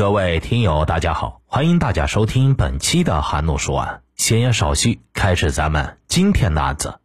各位听友，大家好，欢迎大家收听本期的韩怒说案。闲言少叙，开始咱们今天的案子。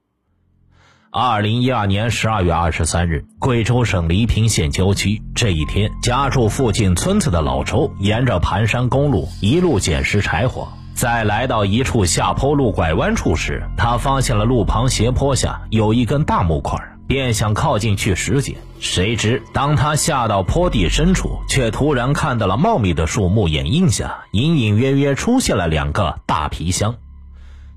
二零一二年十二月二十三日，贵州省黎平县郊区，这一天，家住附近村子的老周，沿着盘山公路一路捡拾柴火，在来到一处下坡路拐弯处时，他发现了路旁斜坡下有一根大木块。便想靠近去拾捡，谁知当他下到坡地深处，却突然看到了茂密的树木掩映下，隐隐约约出现了两个大皮箱。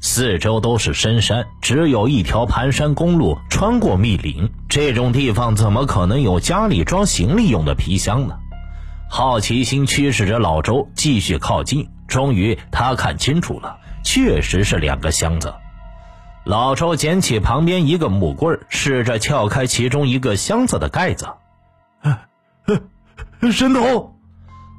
四周都是深山，只有一条盘山公路穿过密林，这种地方怎么可能有家里装行李用的皮箱呢？好奇心驱使着老周继续靠近，终于他看清楚了，确实是两个箱子。老周捡起旁边一个木棍，试着撬开其中一个箱子的盖子。神头！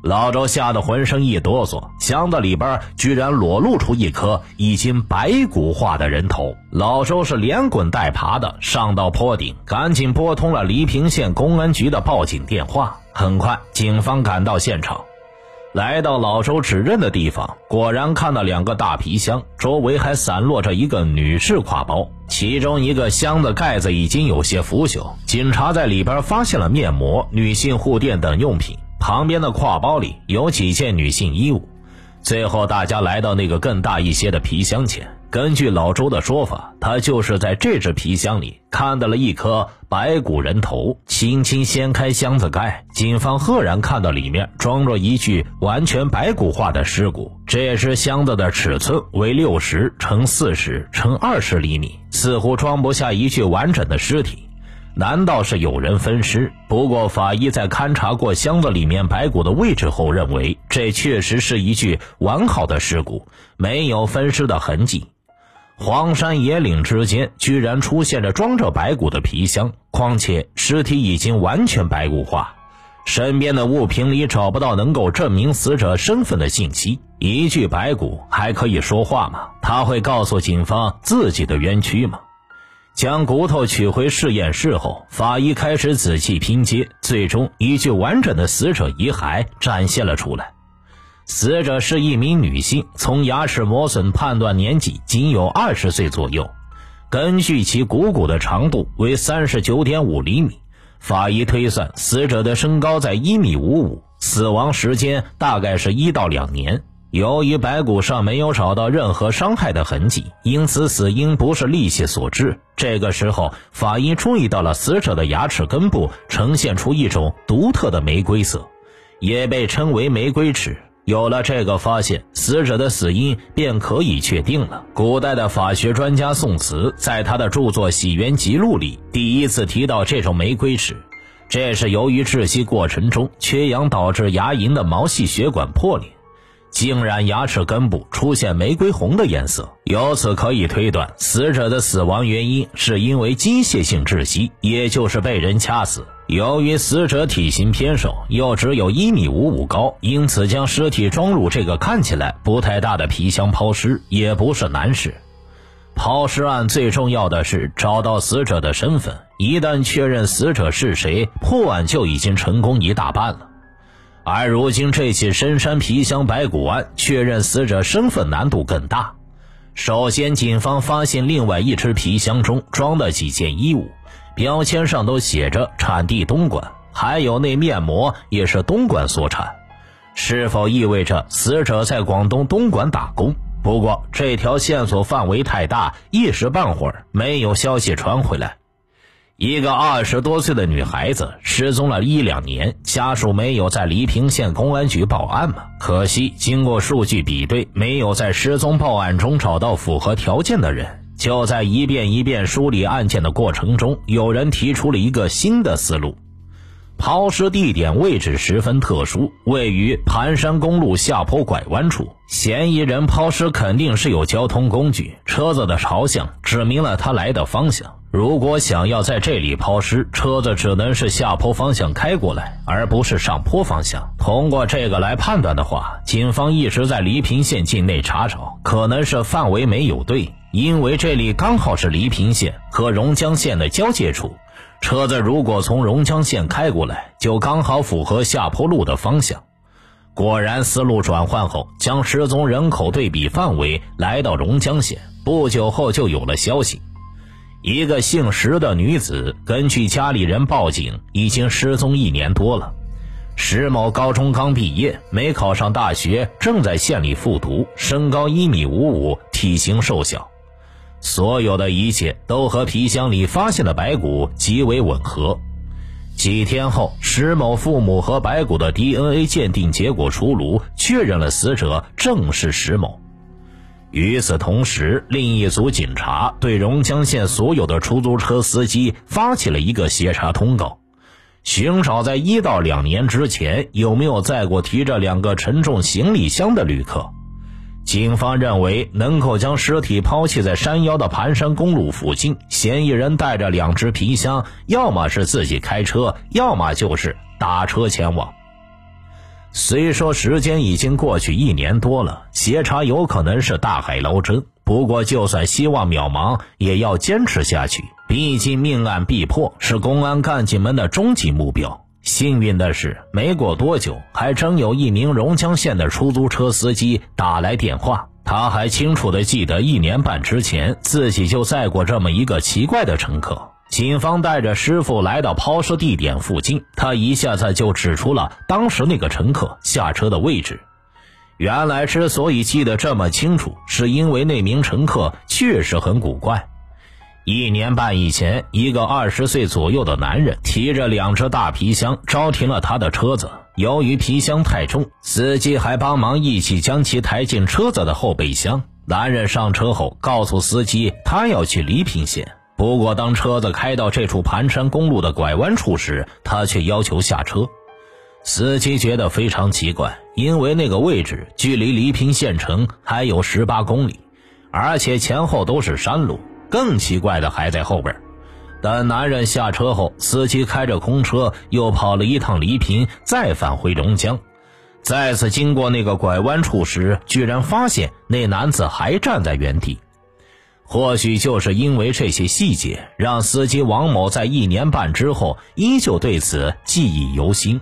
老周吓得浑身一哆嗦，箱子里边居然裸露出一颗已经白骨化的人头。老周是连滚带爬的上到坡顶，赶紧拨通了黎平县公安局的报警电话。很快，警方赶到现场。来到老周指认的地方，果然看到两个大皮箱，周围还散落着一个女士挎包，其中一个箱子盖子已经有些腐朽。警察在里边发现了面膜、女性护垫等用品，旁边的挎包里有几件女性衣物。最后，大家来到那个更大一些的皮箱前。根据老周的说法，他就是在这只皮箱里看到了一颗白骨人头。轻轻掀开箱子盖，警方赫然看到里面装着一具完全白骨化的尸骨。这只箱子的尺寸为六十乘四十乘二十厘米，似乎装不下一具完整的尸体。难道是有人分尸？不过法医在勘察过箱子里面白骨的位置后，认为这确实是一具完好的尸骨，没有分尸的痕迹。荒山野岭之间，居然出现着装着白骨的皮箱，况且尸体已经完全白骨化，身边的物品里找不到能够证明死者身份的信息。一具白骨还可以说话吗？他会告诉警方自己的冤屈吗？将骨头取回实验室后，法医开始仔细拼接，最终一具完整的死者遗骸展现了出来。死者是一名女性，从牙齿磨损判断年纪仅有二十岁左右。根据其股骨的长度为三十九点五厘米，法医推算死者的身高在一米五五，死亡时间大概是一到两年。由于白骨上没有找到任何伤害的痕迹，因此死因不是利器所致。这个时候，法医注意到了死者的牙齿根部呈现出一种独特的玫瑰色，也被称为玫瑰齿。有了这个发现，死者的死因便可以确定了。古代的法学专家宋慈在他的著作《洗冤集录》里第一次提到这种玫瑰齿，这是由于窒息过程中缺氧导致牙龈的毛细血管破裂，竟然牙齿根部出现玫瑰红的颜色。由此可以推断，死者的死亡原因是因为机械性窒息，也就是被人掐死。由于死者体型偏瘦，又只有一米五五高，因此将尸体装入这个看起来不太大的皮箱抛尸也不是难事。抛尸案最重要的是找到死者的身份，一旦确认死者是谁，破案就已经成功一大半了。而如今这起深山皮箱白骨案，确认死者身份难度更大。首先，警方发现另外一只皮箱中装的几件衣物。标签上都写着产地东莞，还有那面膜也是东莞所产，是否意味着死者在广东东莞打工？不过这条线索范围太大，一时半会儿没有消息传回来。一个二十多岁的女孩子失踪了一两年，家属没有在黎平县公安局报案吗？可惜经过数据比对，没有在失踪报案中找到符合条件的人。就在一遍一遍梳理案件的过程中，有人提出了一个新的思路：抛尸地点位置十分特殊，位于盘山公路下坡拐弯处。嫌疑人抛尸肯定是有交通工具，车子的朝向指明了他来的方向。如果想要在这里抛尸，车子只能是下坡方向开过来，而不是上坡方向。通过这个来判断的话，警方一直在黎平县境内查找，可能是范围没有对。因为这里刚好是黎平县和榕江县的交界处，车子如果从榕江县开过来，就刚好符合下坡路的方向。果然，思路转换后，将失踪人口对比范围来到榕江县。不久后，就有了消息：一个姓石的女子，根据家里人报警，已经失踪一年多了。石某高中刚毕业，没考上大学，正在县里复读，身高一米五五，体型瘦小。所有的一切都和皮箱里发现的白骨极为吻合。几天后，石某父母和白骨的 DNA 鉴定结果出炉，确认了死者正是石某。与此同时，另一组警察对榕江县所有的出租车司机发起了一个协查通告，寻找在一到两年之前有没有载过提着两个沉重行李箱的旅客。警方认为，能够将尸体抛弃在山腰的盘山公路附近，嫌疑人带着两只皮箱，要么是自己开车，要么就是打车前往。虽说时间已经过去一年多了，协查有可能是大海捞针，不过就算希望渺茫，也要坚持下去。毕竟命案必破是公安干警们的终极目标。幸运的是，没过多久，还真有一名榕江县的出租车司机打来电话。他还清楚地记得，一年半之前，自己就载过这么一个奇怪的乘客。警方带着师傅来到抛尸地点附近，他一下子就指出了当时那个乘客下车的位置。原来，之所以记得这么清楚，是因为那名乘客确实很古怪。一年半以前，一个二十岁左右的男人提着两只大皮箱招停了他的车子。由于皮箱太重，司机还帮忙一起将其抬进车子的后备箱。男人上车后告诉司机，他要去黎平县。不过，当车子开到这处盘山公路的拐弯处时，他却要求下车。司机觉得非常奇怪，因为那个位置距离黎平县城还有十八公里，而且前后都是山路。更奇怪的还在后边。等男人下车后，司机开着空车又跑了一趟黎平，再返回榕江。再次经过那个拐弯处时，居然发现那男子还站在原地。或许就是因为这些细节，让司机王某在一年半之后依旧对此记忆犹新。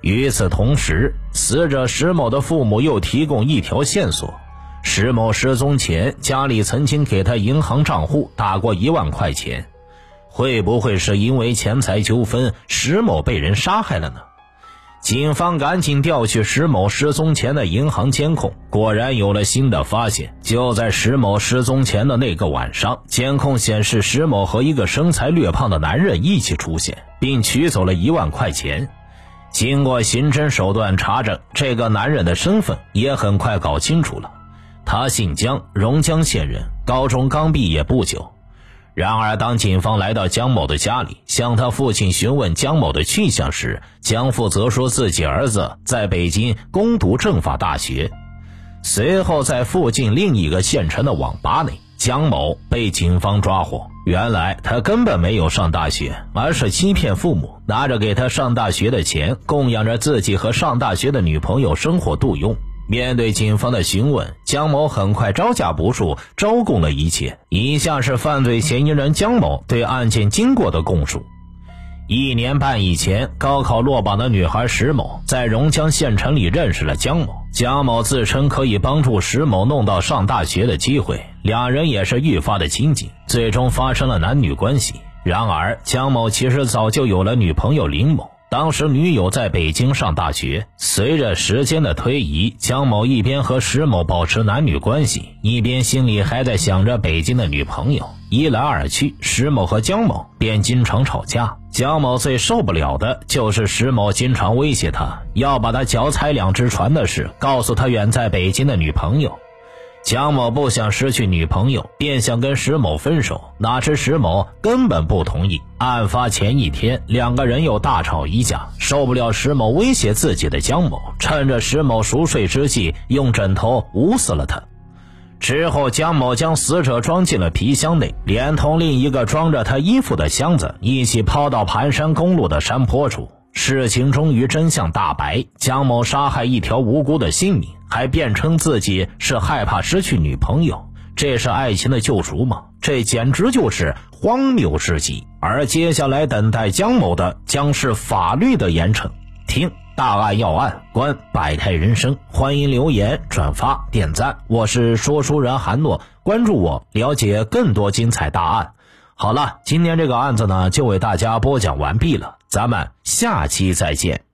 与此同时，死者石某的父母又提供一条线索。石某失踪前，家里曾经给他银行账户打过一万块钱，会不会是因为钱财纠纷，石某被人杀害了呢？警方赶紧调取石某失踪前的银行监控，果然有了新的发现。就在石某失踪前的那个晚上，监控显示石某和一个身材略胖的男人一起出现，并取走了一万块钱。经过刑侦手段查证，这个男人的身份也很快搞清楚了。他姓江，榕江县人，高中刚毕业不久。然而，当警方来到江某的家里，向他父亲询问江某的去向时，江父则说自己儿子在北京攻读政法大学。随后，在附近另一个县城的网吧内，江某被警方抓获。原来，他根本没有上大学，而是欺骗父母，拿着给他上大学的钱，供养着自己和上大学的女朋友生活度用。面对警方的询问，江某很快招架不住，招供了一切。以下是犯罪嫌疑人江某对案件经过的供述：一年半以前，高考落榜的女孩石某在榕江县城里认识了江某。江某自称可以帮助石某弄到上大学的机会，两人也是愈发的亲近，最终发生了男女关系。然而，江某其实早就有了女朋友林某。当时女友在北京上大学，随着时间的推移，江某一边和石某保持男女关系，一边心里还在想着北京的女朋友。一来二去，石某和江某便经常吵架。江某最受不了的就是石某经常威胁他，要把他脚踩两只船的事告诉他远在北京的女朋友。江某不想失去女朋友，便想跟石某分手，哪知石某根本不同意。案发前一天，两个人又大吵一架，受不了石某威胁自己的江某，趁着石某熟睡之际，用枕头捂死了他。之后，江某将死者装进了皮箱内，连同另一个装着他衣服的箱子一起抛到盘山公路的山坡处。事情终于真相大白，江某杀害一条无辜的性命。还辩称自己是害怕失去女朋友，这是爱情的救赎吗？这简直就是荒谬至极。而接下来等待江某的将是法律的严惩。听。大案要案，观百态人生，欢迎留言、转发、点赞。我是说书人韩诺，关注我，了解更多精彩大案。好了，今天这个案子呢，就为大家播讲完毕了，咱们下期再见。